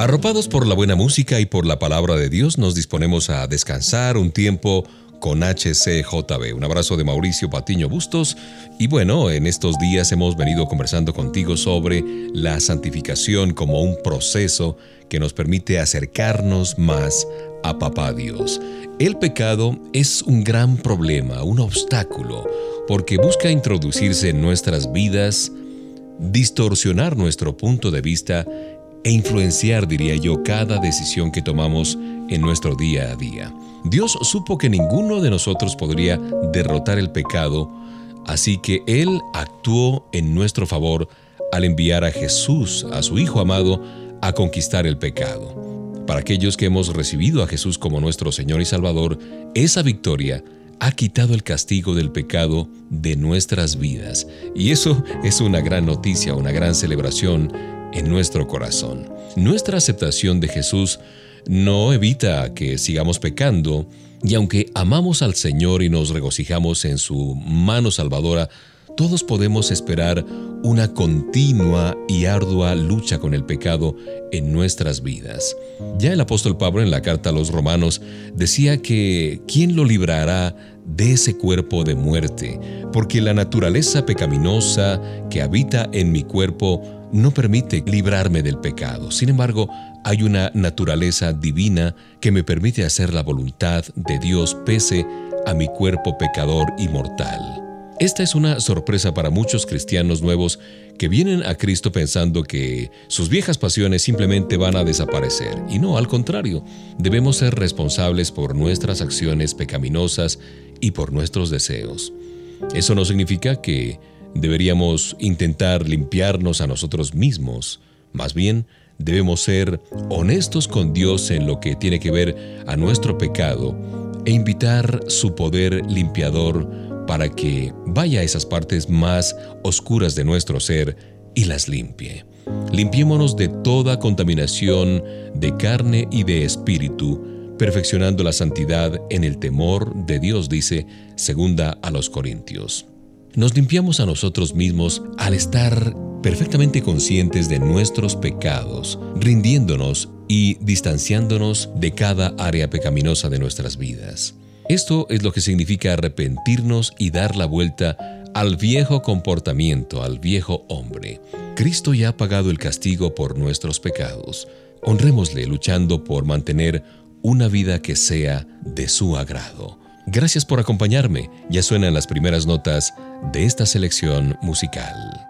Arropados por la buena música y por la palabra de Dios, nos disponemos a descansar un tiempo con HCJB. Un abrazo de Mauricio Patiño Bustos. Y bueno, en estos días hemos venido conversando contigo sobre la santificación como un proceso que nos permite acercarnos más a Papá Dios. El pecado es un gran problema, un obstáculo, porque busca introducirse en nuestras vidas, distorsionar nuestro punto de vista e influenciar, diría yo, cada decisión que tomamos en nuestro día a día. Dios supo que ninguno de nosotros podría derrotar el pecado, así que Él actuó en nuestro favor al enviar a Jesús, a su Hijo amado, a conquistar el pecado. Para aquellos que hemos recibido a Jesús como nuestro Señor y Salvador, esa victoria ha quitado el castigo del pecado de nuestras vidas. Y eso es una gran noticia, una gran celebración en nuestro corazón. Nuestra aceptación de Jesús no evita que sigamos pecando, y aunque amamos al Señor y nos regocijamos en su mano salvadora, todos podemos esperar una continua y ardua lucha con el pecado en nuestras vidas. Ya el apóstol Pablo en la carta a los romanos decía que ¿quién lo librará de ese cuerpo de muerte? Porque la naturaleza pecaminosa que habita en mi cuerpo no permite librarme del pecado. Sin embargo, hay una naturaleza divina que me permite hacer la voluntad de Dios pese a mi cuerpo pecador y mortal. Esta es una sorpresa para muchos cristianos nuevos que vienen a Cristo pensando que sus viejas pasiones simplemente van a desaparecer. Y no, al contrario, debemos ser responsables por nuestras acciones pecaminosas y por nuestros deseos. Eso no significa que deberíamos intentar limpiarnos a nosotros mismos. Más bien, debemos ser honestos con Dios en lo que tiene que ver a nuestro pecado e invitar su poder limpiador para que vaya a esas partes más oscuras de nuestro ser y las limpie. Limpiémonos de toda contaminación de carne y de espíritu, perfeccionando la santidad en el temor de Dios, dice segunda a los Corintios. Nos limpiamos a nosotros mismos al estar perfectamente conscientes de nuestros pecados, rindiéndonos y distanciándonos de cada área pecaminosa de nuestras vidas. Esto es lo que significa arrepentirnos y dar la vuelta al viejo comportamiento, al viejo hombre. Cristo ya ha pagado el castigo por nuestros pecados. Honrémosle luchando por mantener una vida que sea de su agrado. Gracias por acompañarme. Ya suenan las primeras notas de esta selección musical.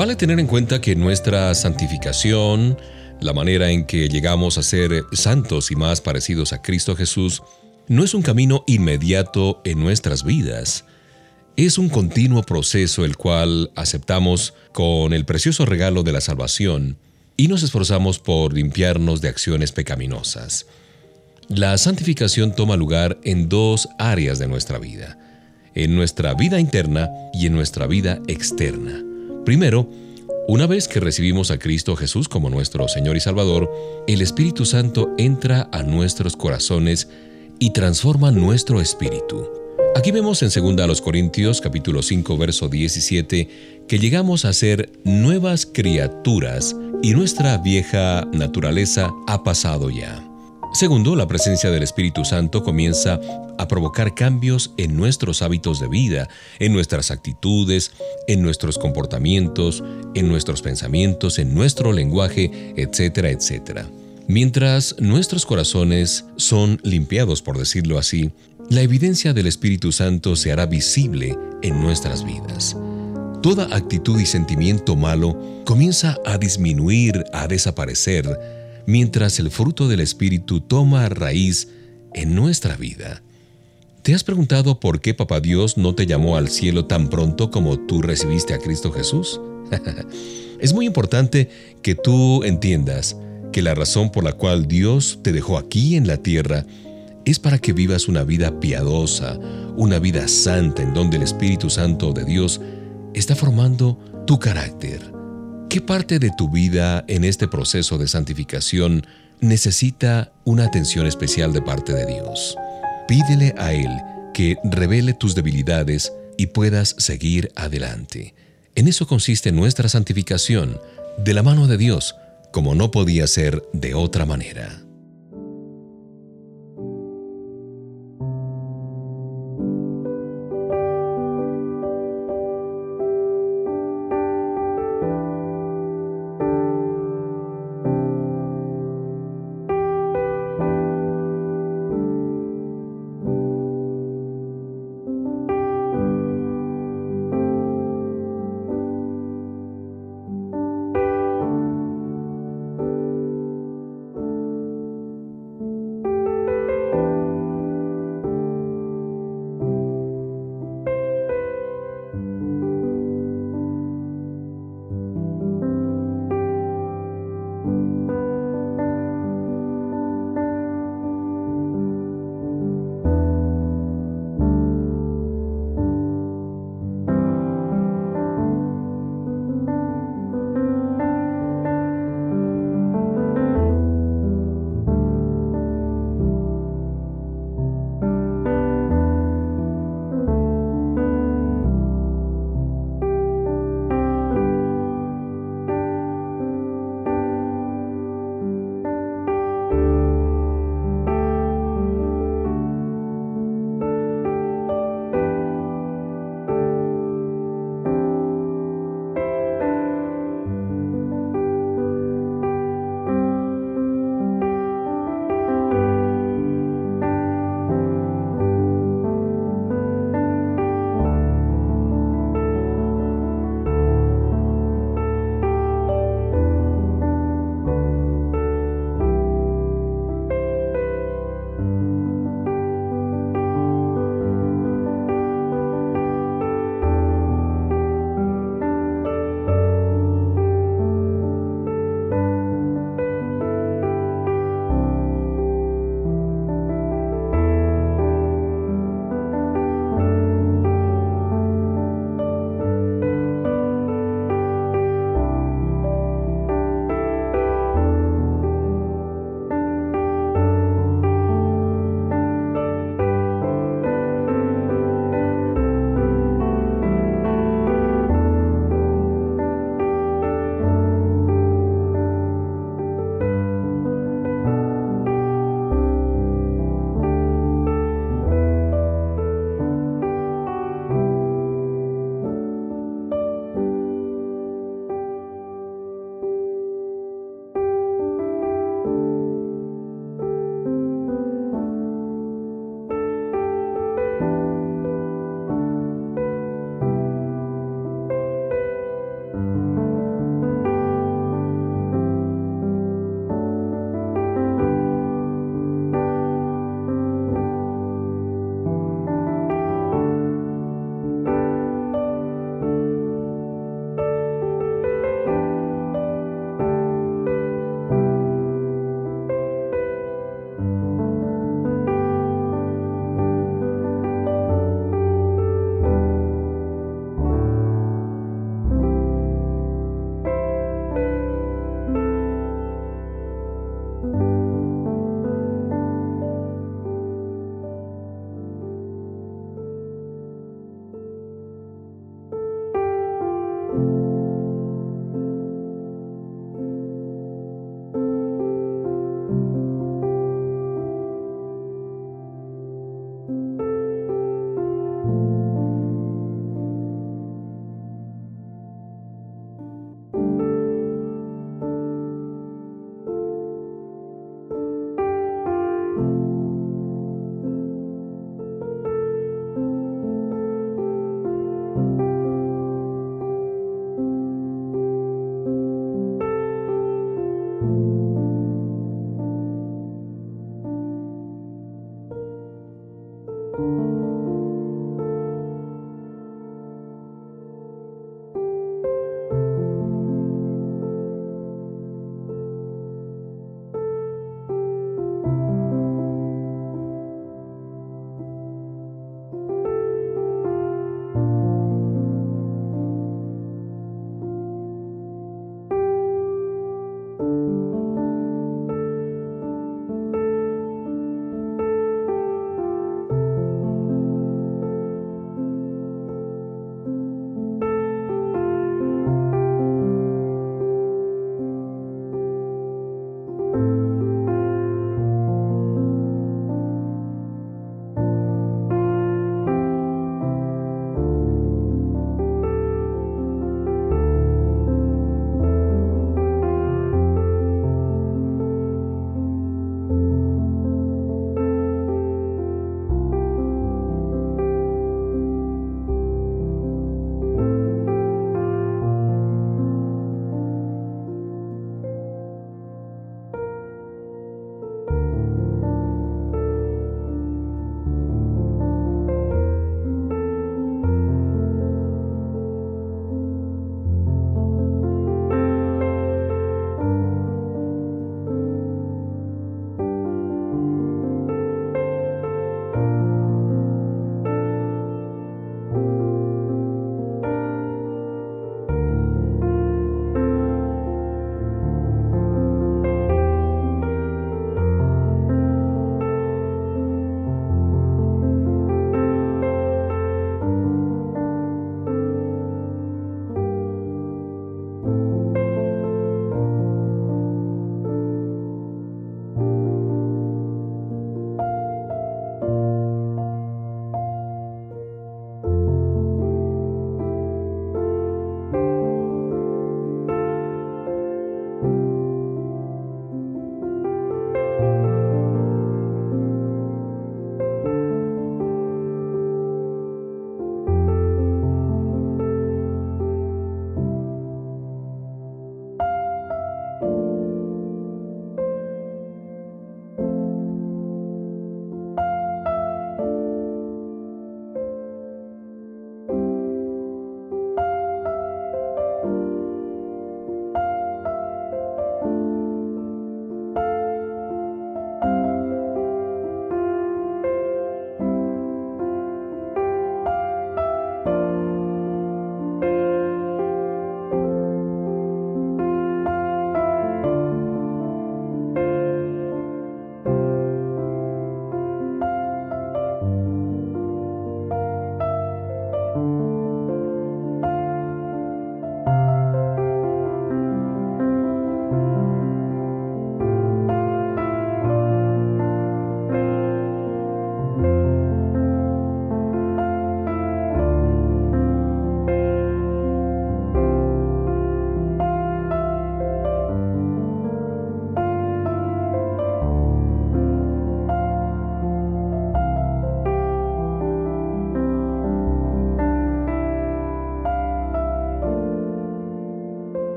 Vale tener en cuenta que nuestra santificación, la manera en que llegamos a ser santos y más parecidos a Cristo Jesús, no es un camino inmediato en nuestras vidas. Es un continuo proceso el cual aceptamos con el precioso regalo de la salvación y nos esforzamos por limpiarnos de acciones pecaminosas. La santificación toma lugar en dos áreas de nuestra vida, en nuestra vida interna y en nuestra vida externa. Primero, una vez que recibimos a Cristo Jesús como nuestro Señor y Salvador, el Espíritu Santo entra a nuestros corazones y transforma nuestro espíritu. Aquí vemos en 2 Corintios capítulo 5 verso 17 que llegamos a ser nuevas criaturas y nuestra vieja naturaleza ha pasado ya. Segundo, la presencia del Espíritu Santo comienza a provocar cambios en nuestros hábitos de vida, en nuestras actitudes, en nuestros comportamientos, en nuestros pensamientos, en nuestro lenguaje, etcétera, etcétera. Mientras nuestros corazones son limpiados, por decirlo así, la evidencia del Espíritu Santo se hará visible en nuestras vidas. Toda actitud y sentimiento malo comienza a disminuir, a desaparecer, mientras el fruto del Espíritu toma raíz en nuestra vida. ¿Te has preguntado por qué Papá Dios no te llamó al cielo tan pronto como tú recibiste a Cristo Jesús? es muy importante que tú entiendas que la razón por la cual Dios te dejó aquí en la tierra es para que vivas una vida piadosa, una vida santa en donde el Espíritu Santo de Dios está formando tu carácter ¿Qué parte de tu vida en este proceso de santificación necesita una atención especial de parte de Dios? Pídele a Él que revele tus debilidades y puedas seguir adelante. En eso consiste nuestra santificación, de la mano de Dios, como no podía ser de otra manera.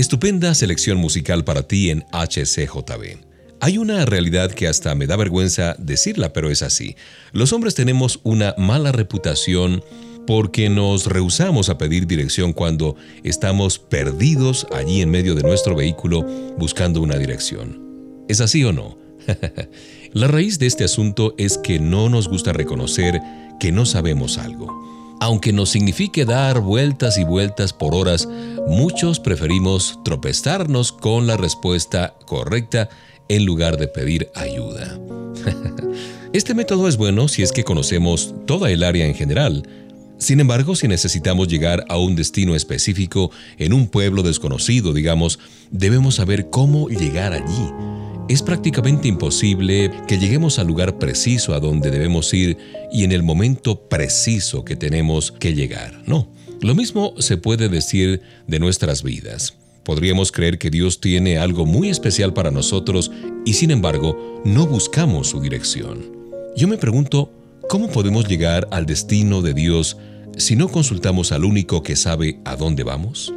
Estupenda selección musical para ti en HCJB. Hay una realidad que hasta me da vergüenza decirla, pero es así. Los hombres tenemos una mala reputación porque nos rehusamos a pedir dirección cuando estamos perdidos allí en medio de nuestro vehículo buscando una dirección. ¿Es así o no? La raíz de este asunto es que no nos gusta reconocer que no sabemos algo. Aunque nos signifique dar vueltas y vueltas por horas, muchos preferimos tropezarnos con la respuesta correcta en lugar de pedir ayuda. este método es bueno si es que conocemos toda el área en general. Sin embargo, si necesitamos llegar a un destino específico en un pueblo desconocido, digamos, debemos saber cómo llegar allí es prácticamente imposible que lleguemos al lugar preciso a donde debemos ir y en el momento preciso que tenemos que llegar. No, lo mismo se puede decir de nuestras vidas. Podríamos creer que Dios tiene algo muy especial para nosotros y sin embargo no buscamos su dirección. Yo me pregunto, ¿cómo podemos llegar al destino de Dios si no consultamos al único que sabe a dónde vamos?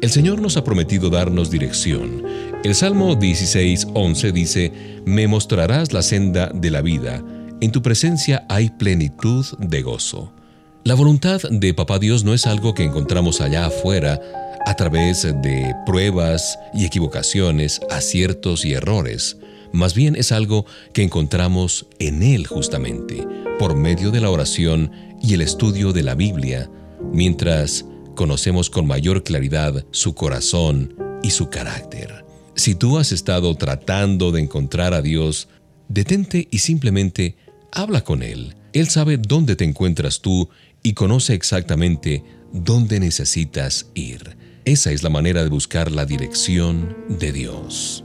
El Señor nos ha prometido darnos dirección. El Salmo 16:11 dice, Me mostrarás la senda de la vida, en tu presencia hay plenitud de gozo. La voluntad de Papá Dios no es algo que encontramos allá afuera a través de pruebas y equivocaciones, aciertos y errores. Más bien es algo que encontramos en Él justamente, por medio de la oración y el estudio de la Biblia, mientras conocemos con mayor claridad su corazón y su carácter. Si tú has estado tratando de encontrar a Dios, detente y simplemente habla con Él. Él sabe dónde te encuentras tú y conoce exactamente dónde necesitas ir. Esa es la manera de buscar la dirección de Dios.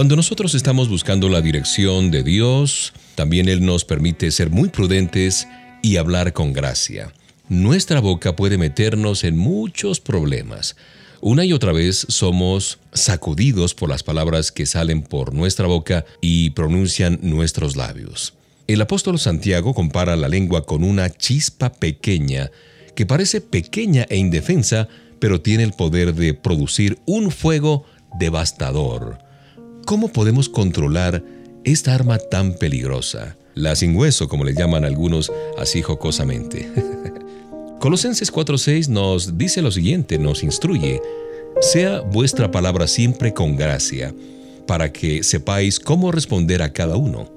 Cuando nosotros estamos buscando la dirección de Dios, también Él nos permite ser muy prudentes y hablar con gracia. Nuestra boca puede meternos en muchos problemas. Una y otra vez somos sacudidos por las palabras que salen por nuestra boca y pronuncian nuestros labios. El apóstol Santiago compara la lengua con una chispa pequeña que parece pequeña e indefensa, pero tiene el poder de producir un fuego devastador. ¿Cómo podemos controlar esta arma tan peligrosa? La sin hueso, como le llaman algunos así jocosamente. Colosenses 4:6 nos dice lo siguiente, nos instruye, sea vuestra palabra siempre con gracia, para que sepáis cómo responder a cada uno.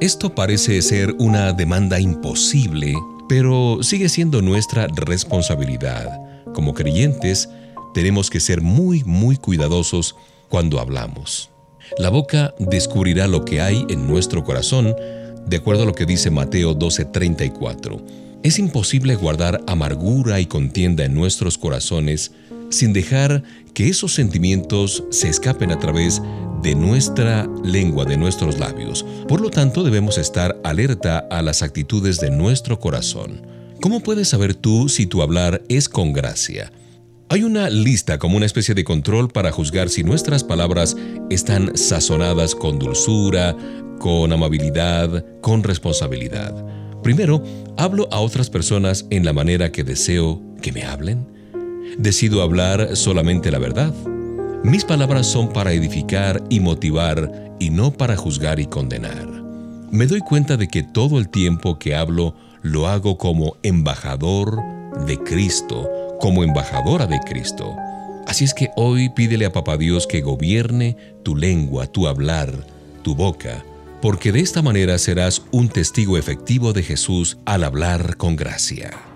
Esto parece ser una demanda imposible, pero sigue siendo nuestra responsabilidad. Como creyentes, tenemos que ser muy, muy cuidadosos cuando hablamos. La boca descubrirá lo que hay en nuestro corazón, de acuerdo a lo que dice Mateo 12:34. Es imposible guardar amargura y contienda en nuestros corazones sin dejar que esos sentimientos se escapen a través de nuestra lengua, de nuestros labios. Por lo tanto, debemos estar alerta a las actitudes de nuestro corazón. ¿Cómo puedes saber tú si tu hablar es con gracia? Hay una lista como una especie de control para juzgar si nuestras palabras están sazonadas con dulzura, con amabilidad, con responsabilidad. Primero, hablo a otras personas en la manera que deseo que me hablen. Decido hablar solamente la verdad. Mis palabras son para edificar y motivar y no para juzgar y condenar. Me doy cuenta de que todo el tiempo que hablo lo hago como embajador de Cristo, como embajadora de Cristo. Así es que hoy pídele a Papá Dios que gobierne tu lengua, tu hablar, tu boca, porque de esta manera serás un testigo efectivo de Jesús al hablar con gracia.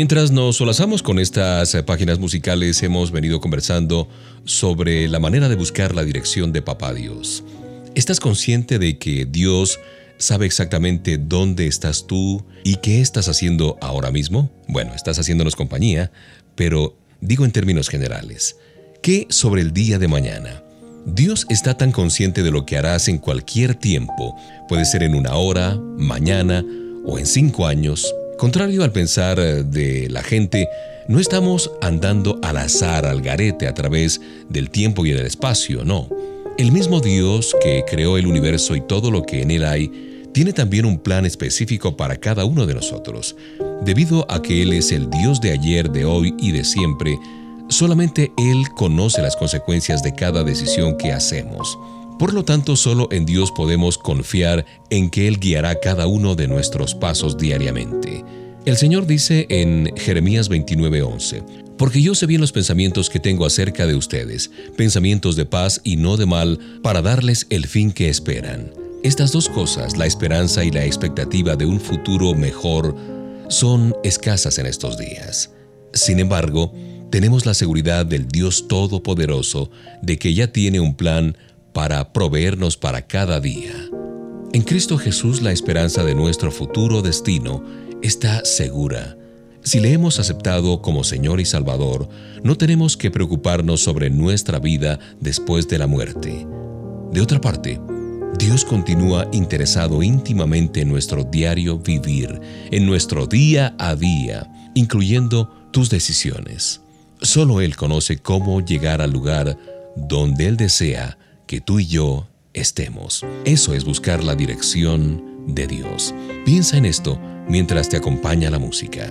Mientras nos solazamos con estas eh, páginas musicales, hemos venido conversando sobre la manera de buscar la dirección de Papá Dios. ¿Estás consciente de que Dios sabe exactamente dónde estás tú y qué estás haciendo ahora mismo? Bueno, estás haciéndonos compañía, pero digo en términos generales. ¿Qué sobre el día de mañana? Dios está tan consciente de lo que harás en cualquier tiempo, puede ser en una hora, mañana o en cinco años, Contrario al pensar eh, de la gente, no estamos andando al azar, al garete, a través del tiempo y del espacio, no. El mismo Dios que creó el universo y todo lo que en él hay, tiene también un plan específico para cada uno de nosotros. Debido a que Él es el Dios de ayer, de hoy y de siempre, solamente Él conoce las consecuencias de cada decisión que hacemos. Por lo tanto, solo en Dios podemos confiar en que Él guiará cada uno de nuestros pasos diariamente. El Señor dice en Jeremías 29:11, Porque yo sé bien los pensamientos que tengo acerca de ustedes, pensamientos de paz y no de mal, para darles el fin que esperan. Estas dos cosas, la esperanza y la expectativa de un futuro mejor, son escasas en estos días. Sin embargo, tenemos la seguridad del Dios Todopoderoso de que ya tiene un plan para proveernos para cada día. En Cristo Jesús la esperanza de nuestro futuro destino está segura. Si le hemos aceptado como Señor y Salvador, no tenemos que preocuparnos sobre nuestra vida después de la muerte. De otra parte, Dios continúa interesado íntimamente en nuestro diario vivir, en nuestro día a día, incluyendo tus decisiones. Solo Él conoce cómo llegar al lugar donde Él desea que tú y yo estemos. Eso es buscar la dirección de Dios. Piensa en esto mientras te acompaña la música.